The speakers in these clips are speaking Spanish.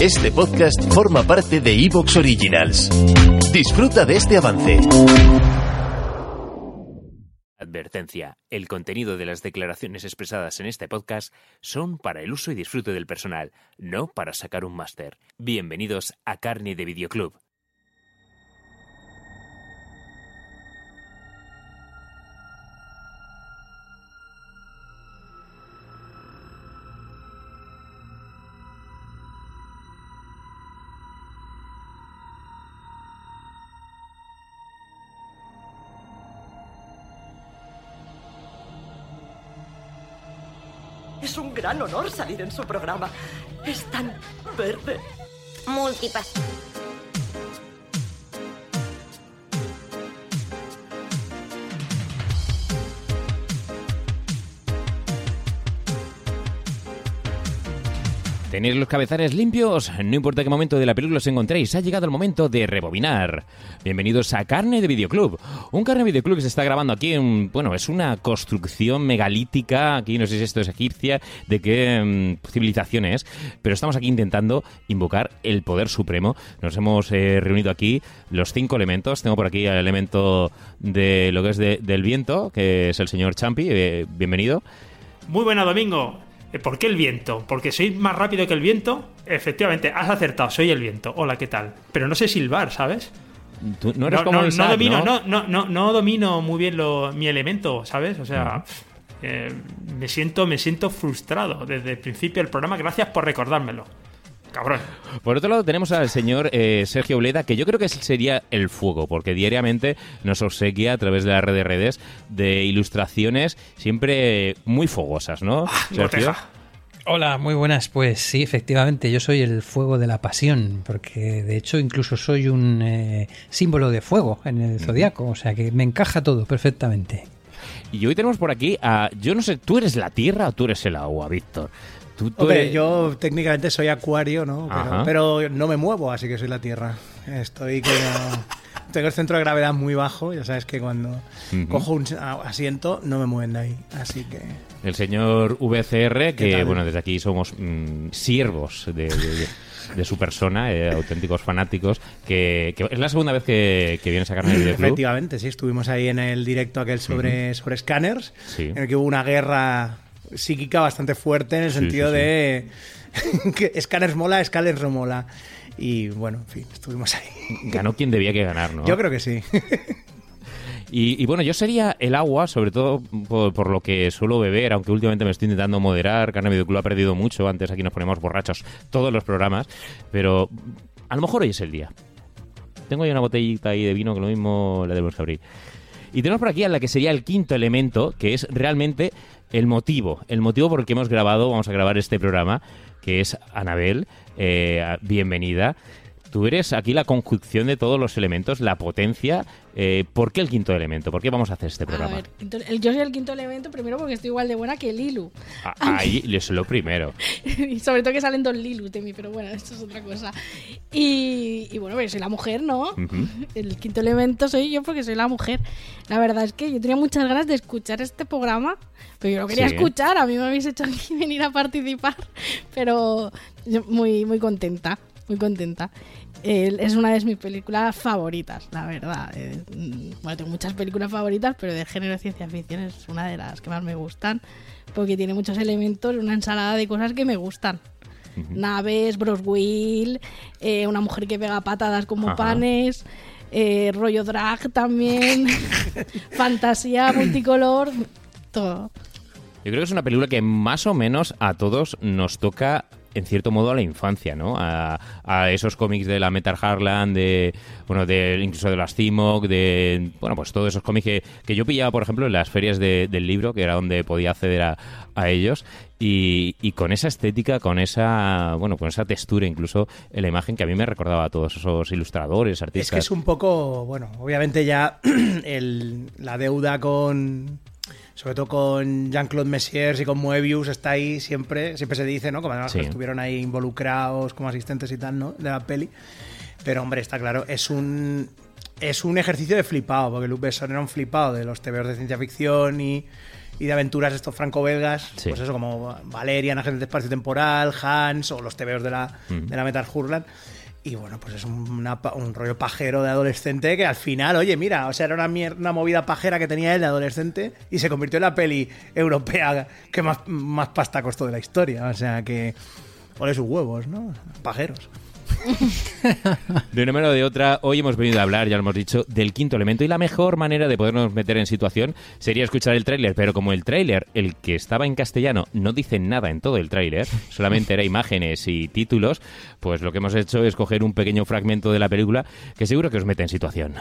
Este podcast forma parte de Evox Originals. Disfruta de este avance. Advertencia. El contenido de las declaraciones expresadas en este podcast son para el uso y disfrute del personal, no para sacar un máster. Bienvenidos a Carne de Videoclub. Es un gran honor salir en su programa. Es tan verde. Multipass. ¿Tenéis los cabezares limpios? No importa qué momento de la película os encontréis, ha llegado el momento de rebobinar. Bienvenidos a Carne de Videoclub. Un Carne de Videoclub que se está grabando aquí en, bueno, es una construcción megalítica, aquí no sé si esto es egipcia, de qué mm, civilización es, pero estamos aquí intentando invocar el poder supremo. Nos hemos eh, reunido aquí los cinco elementos. Tengo por aquí el elemento de lo que es de- del viento, que es el señor Champi. Eh, bienvenido. Muy buena, Domingo. Eh, ¿Por qué el viento? ¿Porque soy más rápido que el viento? Efectivamente, has acertado, soy el viento. Hola, ¿qué tal? Pero no sé silbar, ¿sabes? Tú no eres como no, el no domino, ¿no? ¿no? No, no, no domino muy bien lo- mi elemento, ¿sabes? O sea, eh, me siento, me siento frustrado desde el principio del programa. Gracias por recordármelo. Cabrón. Por otro lado, tenemos al señor eh, Sergio Bleda, que yo creo que sería el fuego, porque diariamente nos obsequia a través de la red de redes de ilustraciones siempre muy fogosas, ¿no? Sergio? Goteja. Hola, muy buenas. Pues sí, efectivamente, yo soy el fuego de la pasión, porque de hecho incluso soy un eh, símbolo de fuego en el zodiaco, o sea que me encaja todo perfectamente. Y hoy tenemos por aquí a. Yo no sé, ¿tú eres la tierra o tú eres el agua, Víctor? Tú, tú Hombre, eres- yo técnicamente soy acuario, ¿no? Pero, pero no me muevo, así que soy la Tierra. Estoy como... Tengo el centro de gravedad muy bajo, ya sabes que cuando cojo un asiento no me mueven de ahí, así que... El señor VCR, que bueno, desde aquí somos mm, siervos de, de- de su persona, eh, auténticos fanáticos, que, que es la segunda vez que, que vienes a carne de. Efectivamente, sí, estuvimos ahí en el directo aquel sobre, sobre scanners, Sí. en el que hubo una guerra psíquica bastante fuerte en el Sí, sentido sí, sí. de que scanners mola, scanners no mola. Y bueno, en fin, estuvimos ahí. Ganó quien debía que ganar, ¿no? Yo creo que sí. Y, y bueno, yo sería el agua, sobre todo por, por lo que suelo beber, aunque últimamente me estoy intentando moderar. Carne Videoclub ha perdido mucho. Antes aquí nos ponemos borrachos todos los programas. Pero a lo mejor hoy es el día. Tengo ahí una botellita ahí de vino que lo mismo la debemos que abrir. Y tenemos por aquí a la que sería el quinto elemento, que es realmente el motivo. El motivo por el que hemos grabado, vamos a grabar este programa, que es Anabel. eh, bienvenida. Tú eres aquí la conjunción de todos los elementos, la potencia. Eh, ¿Por qué el quinto elemento? ¿Por qué vamos a hacer este A programa? ver, quinto- el- yo soy el quinto elemento primero porque estoy igual de buena que Lilu. A- Ahí es lo primero. y sobre todo que salen dos Lilus de mí, pero bueno, esto es otra cosa. Y, y bueno, pues soy la mujer, ¿no? El quinto elemento soy yo porque soy la mujer. La verdad es que yo tenía muchas ganas de escuchar este programa, pero yo no quería Sí. escuchar. A mí me habéis hecho aquí venir a participar, pero muy, muy contenta, muy contenta. Eh, es una de mis películas favoritas, la verdad. Eh, mm, bueno, tengo muchas películas favoritas, pero de género de ciencia ficción es una de las que más me gustan, porque tiene muchos elementos, una ensalada de cosas que me gustan. Naves, Bros Will, eh, una mujer que pega patadas como Ajá. panes, eh, rollo drag también, fantasía multicolor, todo. Yo creo que es una película que más o menos a todos nos toca en cierto modo a la infancia, ¿no? A, esos cómics de la Metal Harlan, de, bueno, de, incluso de las Cimok, de, bueno, pues todos esos cómics que, que yo pillaba, por ejemplo, en las ferias del libro, que era donde podía acceder a, a ellos y, y, con esa estética, con esa bueno, con esa textura incluso en la imagen que a mí me recordaba a todos esos ilustradores, artistas. Es que es un poco, bueno, obviamente ya el, la deuda con sobre todo con Jean-Claude Messiers y con Moebius está ahí siempre, siempre se dice, ¿no? Como además que estuvieron ahí involucrados como asistentes y tal, ¿no? De la peli. Pero hombre, está claro, es un es un ejercicio de flipado, porque Luc Besson era un flipado de los TVOs de ciencia ficción y y de aventuras estos franco-belgas, pues eso, como Valerian, Agente de Espacio Temporal, Hans o los TVOs de la, de la Metal Hurland. Y bueno, pues es un, rollo pajero de adolescente que al final, oye, mira, o sea, era una, una movida pajera que tenía él de adolescente y se convirtió en la peli europea que más, más pasta costó de la historia. O sea que, ole sus huevos, ¿no? Pajeros. de una manera o de otra, hoy hemos venido a hablar, ya lo hemos dicho, del quinto elemento y la mejor manera de podernos meter en situación sería escuchar el tráiler, pero como el tráiler, el que estaba en castellano, no dice nada en todo el tráiler, solamente era imágenes y títulos, pues lo que hemos hecho es coger un pequeño fragmento de la película que seguro que os mete en situación.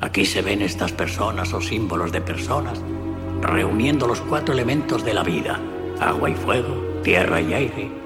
Aquí se ven estas personas o símbolos de personas reuniendo los cuatro elementos de la vida, agua y fuego, tierra y aire,